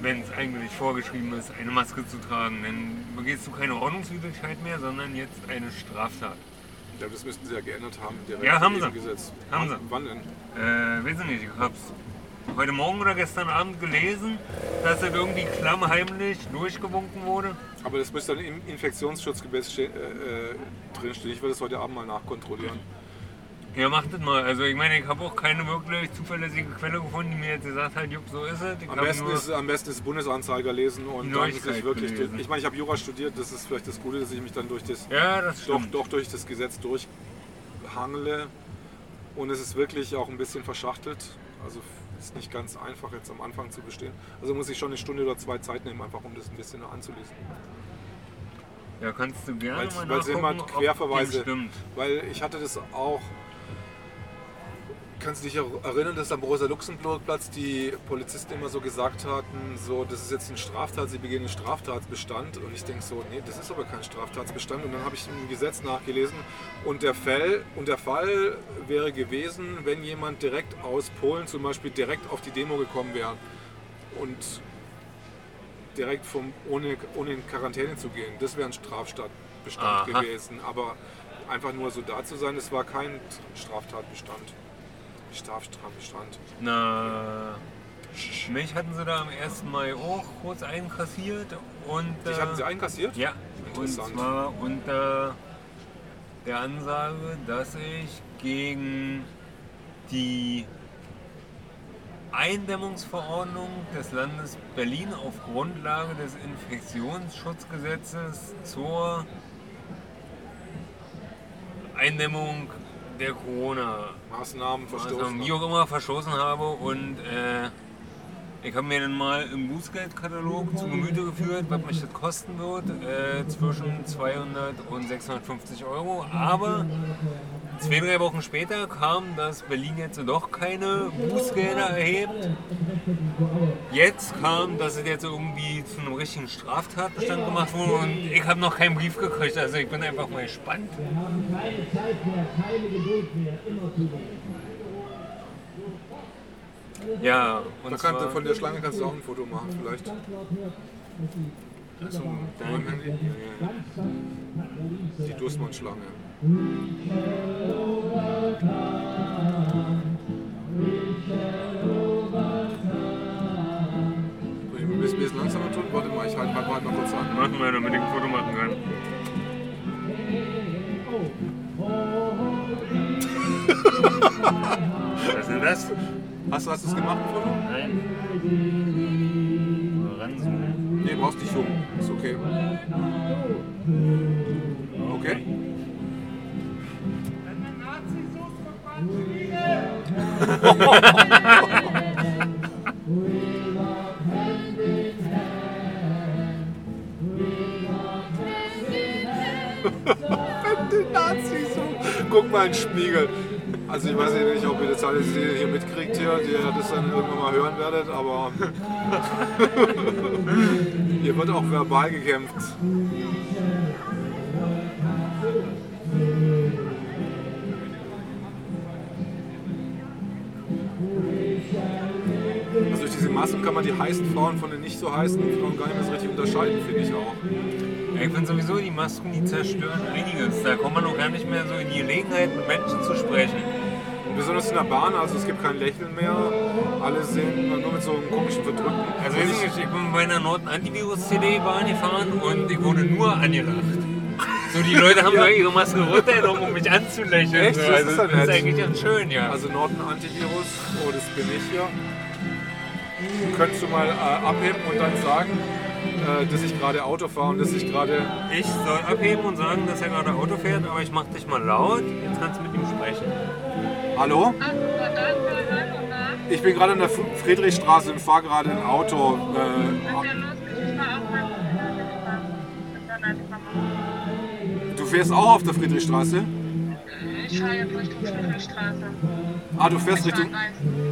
Wenn es eigentlich vorgeschrieben ist, eine Maske zu tragen, dann begehst du keine Ordnungswidrigkeit mehr, sondern jetzt eine Straftat. Ich glaube, das müssten sie ja geändert haben. Direkt Ja, haben sie. Gesetz. Haben sie. Wann denn? Äh, weiß ich nicht, ich hab's heute Morgen oder gestern Abend gelesen, dass das irgendwie klammheimlich durchgewunken wurde. Aber das müsste dann im Infektionsschutzgesetz äh, äh, drinstehen. Ich will das heute Abend mal nachkontrollieren. Ja, macht das mal. Also ich meine, ich habe auch keine wirklich zuverlässige Quelle gefunden, die mir jetzt gesagt hat, jupp, so ist es. Ich Am besten, ist, am besten ist Bundesanzeiger lesen und dann sich wirklich. gelesen. Ich meine, ich habe Jura studiert, das ist vielleicht das Gute, dass ich mich dann durch das, ja, das doch, doch durch das Gesetz durchhangle. Und es ist wirklich auch ein bisschen verschachtelt. Also ist nicht ganz einfach jetzt am Anfang zu bestehen. Also muss ich schon eine Stunde oder zwei Zeit nehmen, einfach um das ein bisschen anzulesen. Ja, kannst du gerne Weil's- mal weil's nachgucken, immer Querverweise-. Weil ich hatte das auch. Kannst du dich auch erinnern, dass am Rosa-Luxemburg-Platz die Polizisten immer so gesagt hatten, so, das ist jetzt ein Straftat, sie begehen einen Straftatsbestand. Und ich denke so, nee, das ist aber kein Straftatsbestand. Und dann habe ich im Gesetz nachgelesen und der, Fall, und der Fall wäre gewesen, wenn jemand direkt aus Polen zum Beispiel direkt auf die Demo gekommen wäre und direkt vom, ohne, ohne in Quarantäne zu gehen. Das wäre ein Straftatbestand gewesen. Aber einfach nur so da zu sein, das war kein Straftatbestand. Straftatbestand. Na, mich hatten sie da am 1. Mai auch kurz einkassiert und Dich äh, hatten sie einkassiert? Ja, und Interessant. zwar unter der Ansage, dass ich gegen die Eindämmungsverordnung des Landes Berlin auf Grundlage des Infektionsschutzgesetzes zur Eindämmung der Corona Maßnahmen verstoßen. also, wie auch immer verstoßen habe und äh, ich habe mir dann mal im Bußgeldkatalog zu Gemüte geführt, was mich das kosten wird, äh, zwischen 200 und 650 Euro. Aber zwei, drei Wochen später kam, dass Berlin jetzt doch keine Bußgelder erhebt. Jetzt kam, dass es jetzt irgendwie zu einem richtigen Straftatbestand gemacht wurde und ich habe noch keinen Brief gekriegt. Also ich bin einfach mal gespannt. Wir haben keine Zeit mehr, keine Geduld mehr, immer zu Ja, Da und kann, zwar, von der Schlange kannst du auch ein Foto machen, vielleicht. Die Also, Beim Handy. ganz sanft nach Berlin zu Die Dussmann-Schlange. es langsamer tun? Warte mal, ich halte halt mal, mal kurz an. Machen wir, damit ich ein Foto machen kann. Was ist denn das? Hast du hast du es gemacht, Foto? Nein. Ranzoomen. Nee, brauchst nicht jung. Ist okay. Okay. die Nazis so. Guck mal in den Spiegel. Also ich weiß nicht, ob ihr das alles hier mitkriegt hier, die ihr das dann irgendwann mal hören werdet, aber hier wird auch verbal gekämpft. Also durch diese Massen kann man die heißen Frauen von den nicht so heißen Frauen gar nicht mehr so richtig unterscheiden, finde ich auch. Ich finde sowieso, die Masken, die zerstören einiges. Da kommt man auch gar nicht mehr so in die Gelegenheit, mit Menschen zu sprechen. Besonders in der Bahn, also es gibt kein Lächeln mehr. Alle sind nur mit so einem komischen Verdrückten. Also ich, ich bin bei einer Norton Antivirus-CD Bahn gefahren und ich wurde nur angelacht. So, die Leute haben nur ihre Maske runtergenommen, um mich anzulächeln. Echt? So, Das also, ist ja das ist eigentlich ganz schön, ja. Also Norton Antivirus, oh das bin ich hier. Könntest du mal äh, abheben und dann sagen, äh, dass ich gerade Auto fahre und dass ich gerade... Ich soll abheben und sagen, dass er gerade Auto fährt, aber ich mach dich mal laut. Jetzt kannst du mit ihm sprechen. Hallo? Na? Ich bin gerade an der Friedrichstraße und fahre gerade ein Auto. Äh, du fährst auch auf der Friedrichstraße? Ich fahre jetzt Richtung Friedrichstraße. Ah, du fährst Richtung...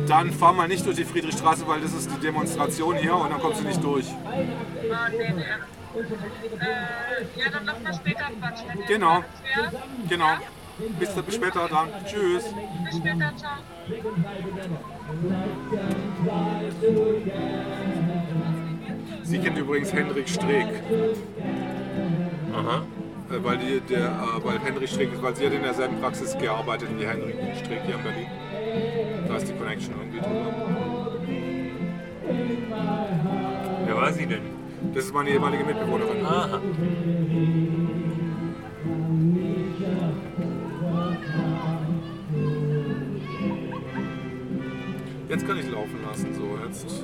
Dann fahr mal nicht durch die Friedrichstraße, weil das ist die Demonstration hier und dann kommst du nicht durch. Ah, nee, nee. Äh, ja, dann lass mal später quatschen. Genau. Genau. Bis, bis später dann. Tschüss. Bis später, ciao. Sie kennt übrigens Henrik Streeck. Aha. Äh, weil, die, der, äh, weil Henrik Streeck, weil sie hat in derselben Praxis gearbeitet wie Henrik Streeck hier in Berlin. Da ist die Connection irgendwie drüber. Wer war sie denn? Das ist meine ehemalige Mitbewohnerin. Aha. Jetzt kann ich laufen lassen, so jetzt.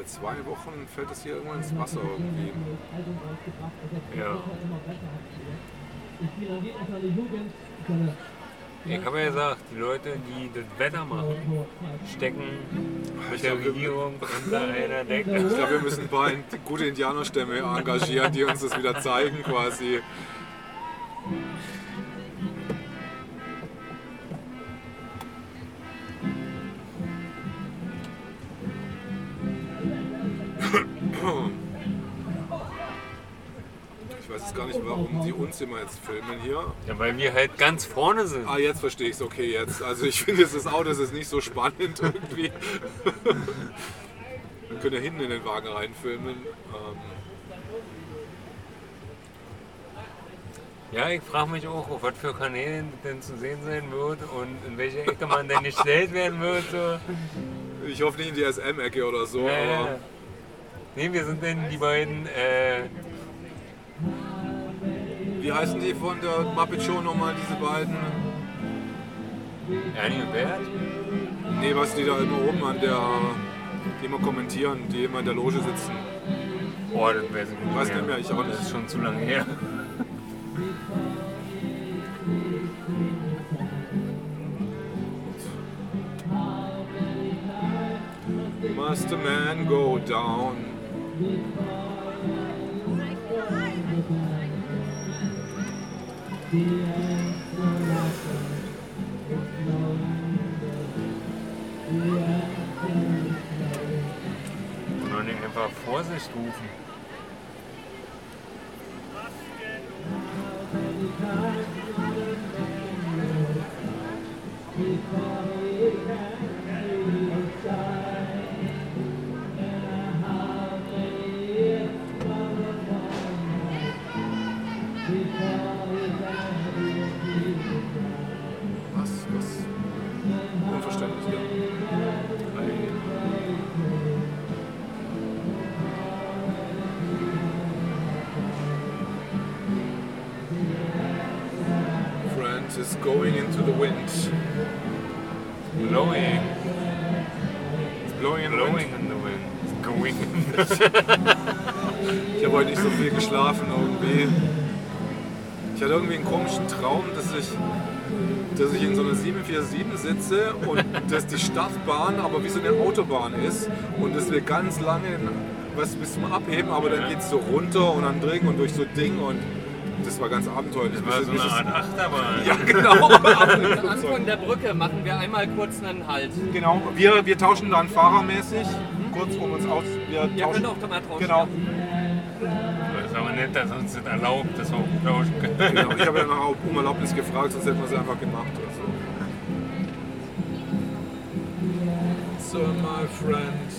Seit zwei Wochen fällt es hier irgendwann ins Wasser irgendwie. Ja. Ich habe ja gesagt, die Leute, die das Wetter machen, stecken mit der Regierung unter einer Ich Decke. glaube, wir müssen ein paar gute Indianerstämme engagieren, die uns das wieder zeigen quasi. Ich weiß jetzt gar nicht, warum die uns immer jetzt filmen hier. Ja, weil wir halt ganz vorne sind. Ah, jetzt verstehe ich es. Okay, jetzt. Also ich finde, das Auto das ist nicht so spannend irgendwie. Wir können ja hinten in den Wagen reinfilmen. Ähm, Ja, ich frage mich auch, auf was für Kanälen denn zu sehen sein wird und in welche Ecke man denn gestellt werden wird. So. ich hoffe nicht in die SM-Ecke oder so, Ja, ja. Nee, wir sind denn die beiden, äh, wie heißen die von der Muppet Show nochmal, diese beiden? Ernie und Bert? Nee, was die da immer oben an der, die immer kommentieren, die immer in der Loge sitzen. Oh, das weiß ich nicht Weiß nicht mehr, ich auch nicht. Das ist schon zu lange her. Must a man go down? Und nicht einfach Vorsicht rufen. Was? Blowing. It's blowing in the Blowing wind. in the wind. Going in the Ich habe heute nicht so viel geschlafen irgendwie. Ich hatte irgendwie einen komischen Traum, dass ich, dass ich in so einer 747 sitze und dass die Startbahn aber wie so eine Autobahn ist und dass wir ganz lange was bis zum Abheben, aber dann geht es so runter und dann drin und durch so Ding und das war ganz abenteuerlich. Das war so eine Art Achterbahn. Ja, genau. Am Anfang der Brücke machen wir einmal kurz einen Halt. genau. Wir, wir tauschen dann fahrermäßig, kurz um uns aus. Wir Ihr tauschen, könnt auch mal tauschen. Genau. Das ist aber nett, dass uns das erlaubt, dass wir auch tauschen können. genau. Ich habe ja noch um Erlaubnis gefragt, sonst hätten wir es einfach gemacht. Also. Answer, my friend,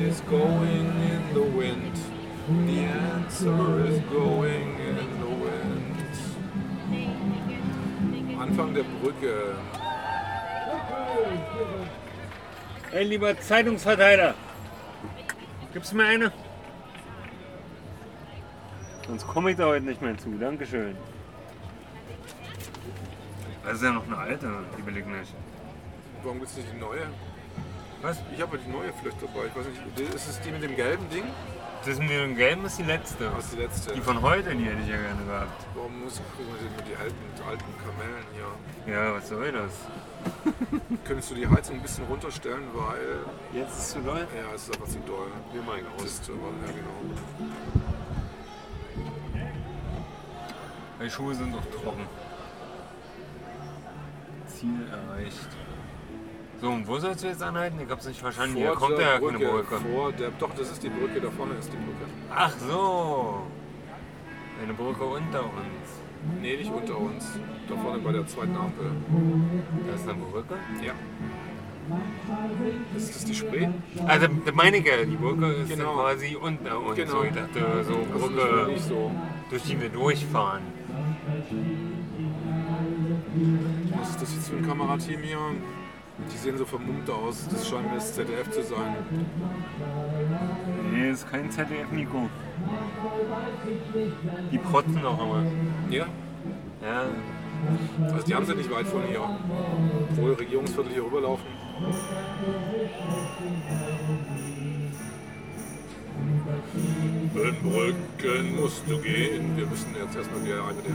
is going in the wind. The answer is going in Anfang der Brücke. Hey, lieber Zeitungsverteiler. Gib's mir eine? Sonst komme ich da heute nicht mehr zu. Dankeschön. Das ist ja noch eine alte, die will ich nicht. Warum gibt es nicht die neue? Was? Ich habe die neue vielleicht dabei. Ich weiß nicht, ist es die mit dem gelben Ding? Das mit dem Gelben ist die letzte. Das ist die letzte. Die von heute, die hätte ich ja gerne gehabt. Warum muss denn nur die alten, alten Kamellen hier? Ja, was soll das? Könntest du die Heizung ein bisschen runterstellen, weil Jetzt ist es zu doll. ja, es ist einfach zu doll. Wir Das ist aber, ja genau. Die Schuhe sind doch trocken. Ziel erreicht. So, und wo sollst du jetzt anhalten? Ich hab's nicht verstanden. Hier kommt der ja keine Brücke. Vor der, doch, das ist die Brücke, da vorne ist die Brücke. Ach so. Eine Brücke unter uns. Nee, nicht unter uns. Da vorne bei der zweiten Ampel. Da ist eine Brücke. Ja. Ist das die Spree? Also, das meine ich ja, die Brücke ist Genau. quasi unter uns. Genau. So, ich dachte, so Brücke, so. durch die wir durchfahren. Was ist das jetzt für ein Kamerateam hier? Die sehen so vermummt aus. Das scheint mir das ZDF zu sein. Nee, ist kein ZDF-Mikro. Die protzen auch immer. Ja? Ja, Also die haben sie nicht weit von hier. Obwohl Regierungsviertel hier rüberlaufen. In Brücken musst du gehen. Wir müssen jetzt erstmal wieder eine der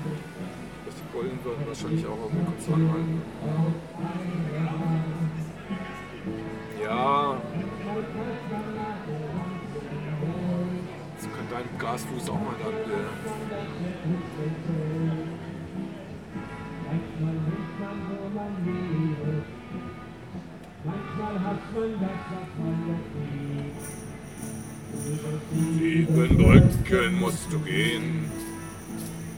Bullen würden wahrscheinlich auch irgendwie kurz anhalten. Ja. Jetzt kann dein Gasfuß auch mal dann. Sieben Brücken musst du gehen,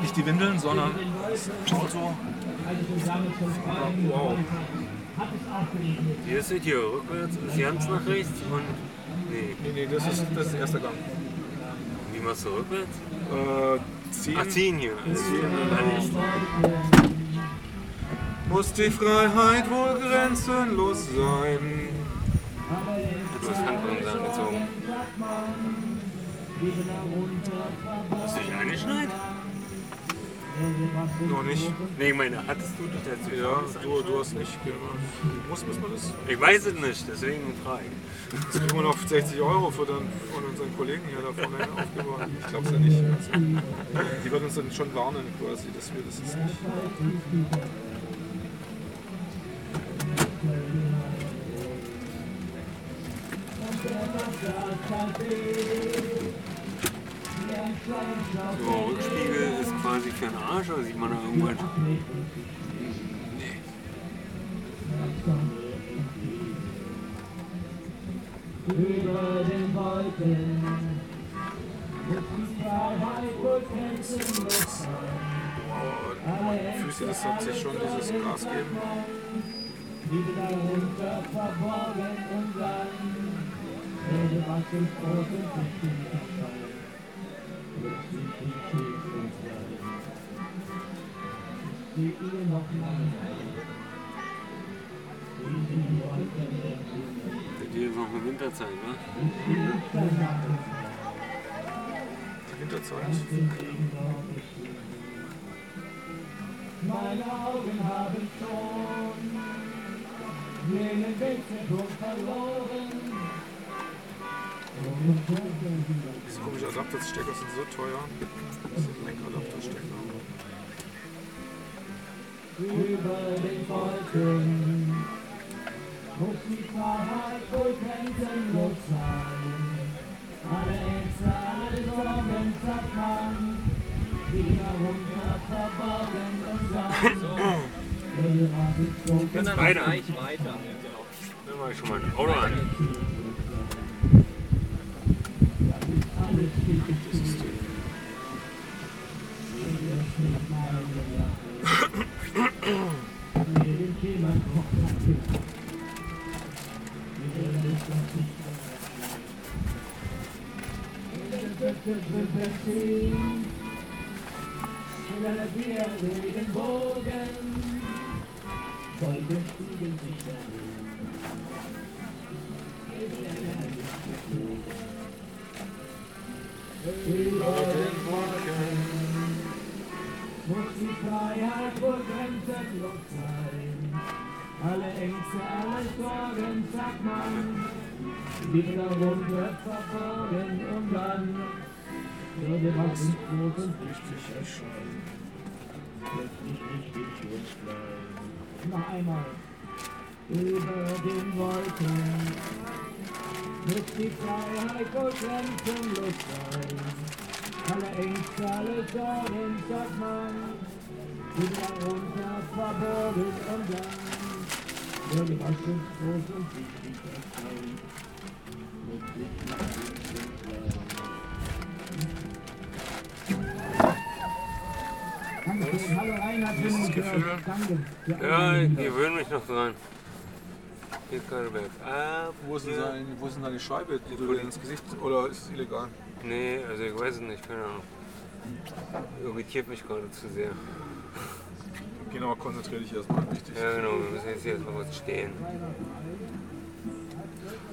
Nicht die Windeln, sondern das Auto. Wow. Hier ist es hier rückwärts, ist ganz nach rechts und. Nee. Nee, nee, das ist, das ist erster Gang. Wie machst du rückwärts? Äh, ziehen. Ach, ziehen hier. Muss die Freiheit wohl grenzenlos sein. Du hast Handbremse angezogen. Hast du dich eingeschneit? Noch nicht. Nee, ich meine, hattest du dich dazu Ja, du, du hast nicht gemacht. Muss, muss man das? Ich weiß es nicht, deswegen frage ich. Jetzt kriegen wir noch 60 Euro von, dann, von unseren Kollegen hier da vorne aufgebaut. Ich glaube es ja nicht. Also, die werden uns dann schon warnen quasi, dass wir das jetzt nicht. So, Rückspiegel ist quasi für den Arsch oder sieht man da irgendwas? Die die Füße, das hat sich schon dieses Gas geben. Liebe darunter verborgen und. Plötzlich die? Wie die ist noch eine Winterzeit, ne? Die Winterzeit. Meine Augen haben schon jenen Wechselpunkt verloren. Diese komischen Adapterstecker sind so teuer. Das sind Lenkadapterstecker. Über den Wolken muss die Freiheit wohl grenzenlos sein. Alle Ängste, alle Sorgen sagt man, die darunter verborgen und dann Weiter. gleich weiter. Dann mache ich schon mal ein Auto an. Alles wichtig. Liegen darunter verborgen und dann würde was im großen wichtig erscheinen. Plötzlich wichtig und klein. Noch einmal. Über den Wolken muss die Freiheit wohl grenzenlos sein. Alle Ängste, alle Sorgen, sagt man, sind darunter verborgen und dann würde uns groß und wichtig erscheinen. Jürgen, Gefühl? Ja, ich gewöhne mich noch dran. Geht gerade bergab. Wo ist, denn sein, wo ist denn deine Scheibe, die du dir ins Gesicht. Oder ist es illegal? Nee, also ich weiß es nicht, keine Ahnung. Irritiert mich gerade zu sehr. Genau, konzentriere dich erstmal. Richtig. Ja genau, wir müssen jetzt hier erstmal kurz stehen.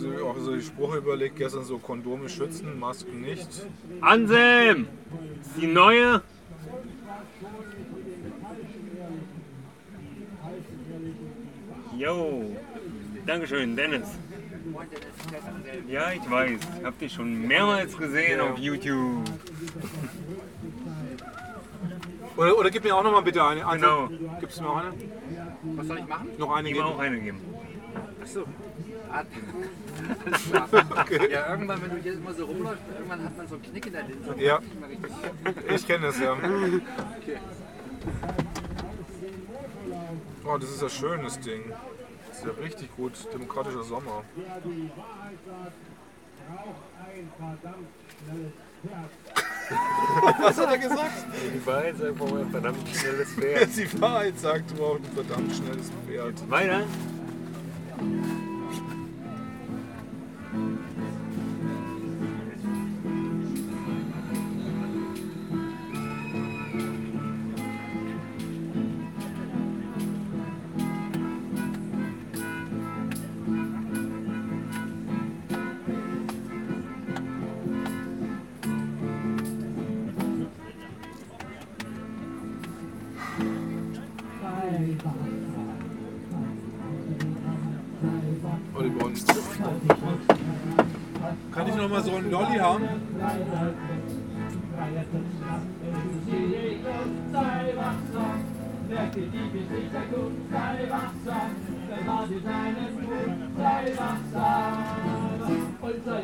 mir auch so die Sprüche überlegt, gestern so Kondome schützen, Masken nicht. Anselm! Die neue? Jo, Dankeschön, Dennis. Ja, ich weiß. Hab dich schon mehrmals gesehen auf YouTube. Oder, oder gib mir auch noch mal bitte eine. Also, Genau. Gibst du mir auch eine? Was soll ich machen? Noch eine Ich geben. auch eine geben. Achso. Alles klar. Ja, irgendwann, wenn du hier immer so rumläufst, irgendwann hat man so einen Knick in der Linse. Ja. Ich kenne es ja. Okay. Oh, das ist ja schön, das Ding. Das ist ja richtig gut. Demokratischer Sommer. Was hat er gesagt? Die Wahrheit einfach mal ein verdammt schnelles Pferd. Die Wahrheit sagt, du brauchst ein verdammt schnelles Pferd. Weiter. Oh,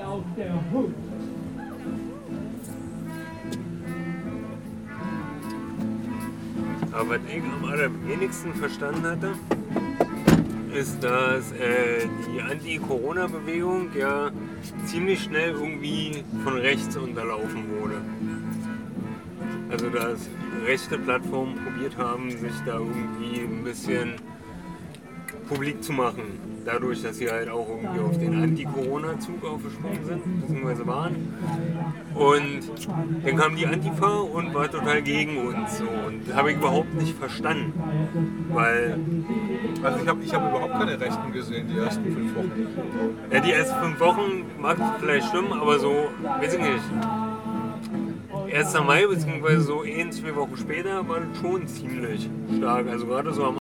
Auf der Hut. Aber was ich am allerwenigsten verstanden hatte, ist, dass äh, die Anti-Corona-Bewegung ja ziemlich schnell irgendwie von rechts unterlaufen wurde. Also dass rechte Plattformen probiert haben, sich da irgendwie ein bisschen publik zu machen. Dadurch, dass sie halt auch irgendwie auf den Anti-Corona-Zug aufgesprungen sind, beziehungsweise waren. Und dann kam die Antifa und war total gegen uns. So. Und habe ich überhaupt nicht verstanden. Weil Also ich habe ich hab überhaupt keine Rechten gesehen, die ersten fünf Wochen. ja, die ersten fünf Wochen mag vielleicht stimmen, aber so, weiß ich nicht. 1. Mai, beziehungsweise so ein, zwei Wochen später, war das schon ziemlich stark. Also gerade so am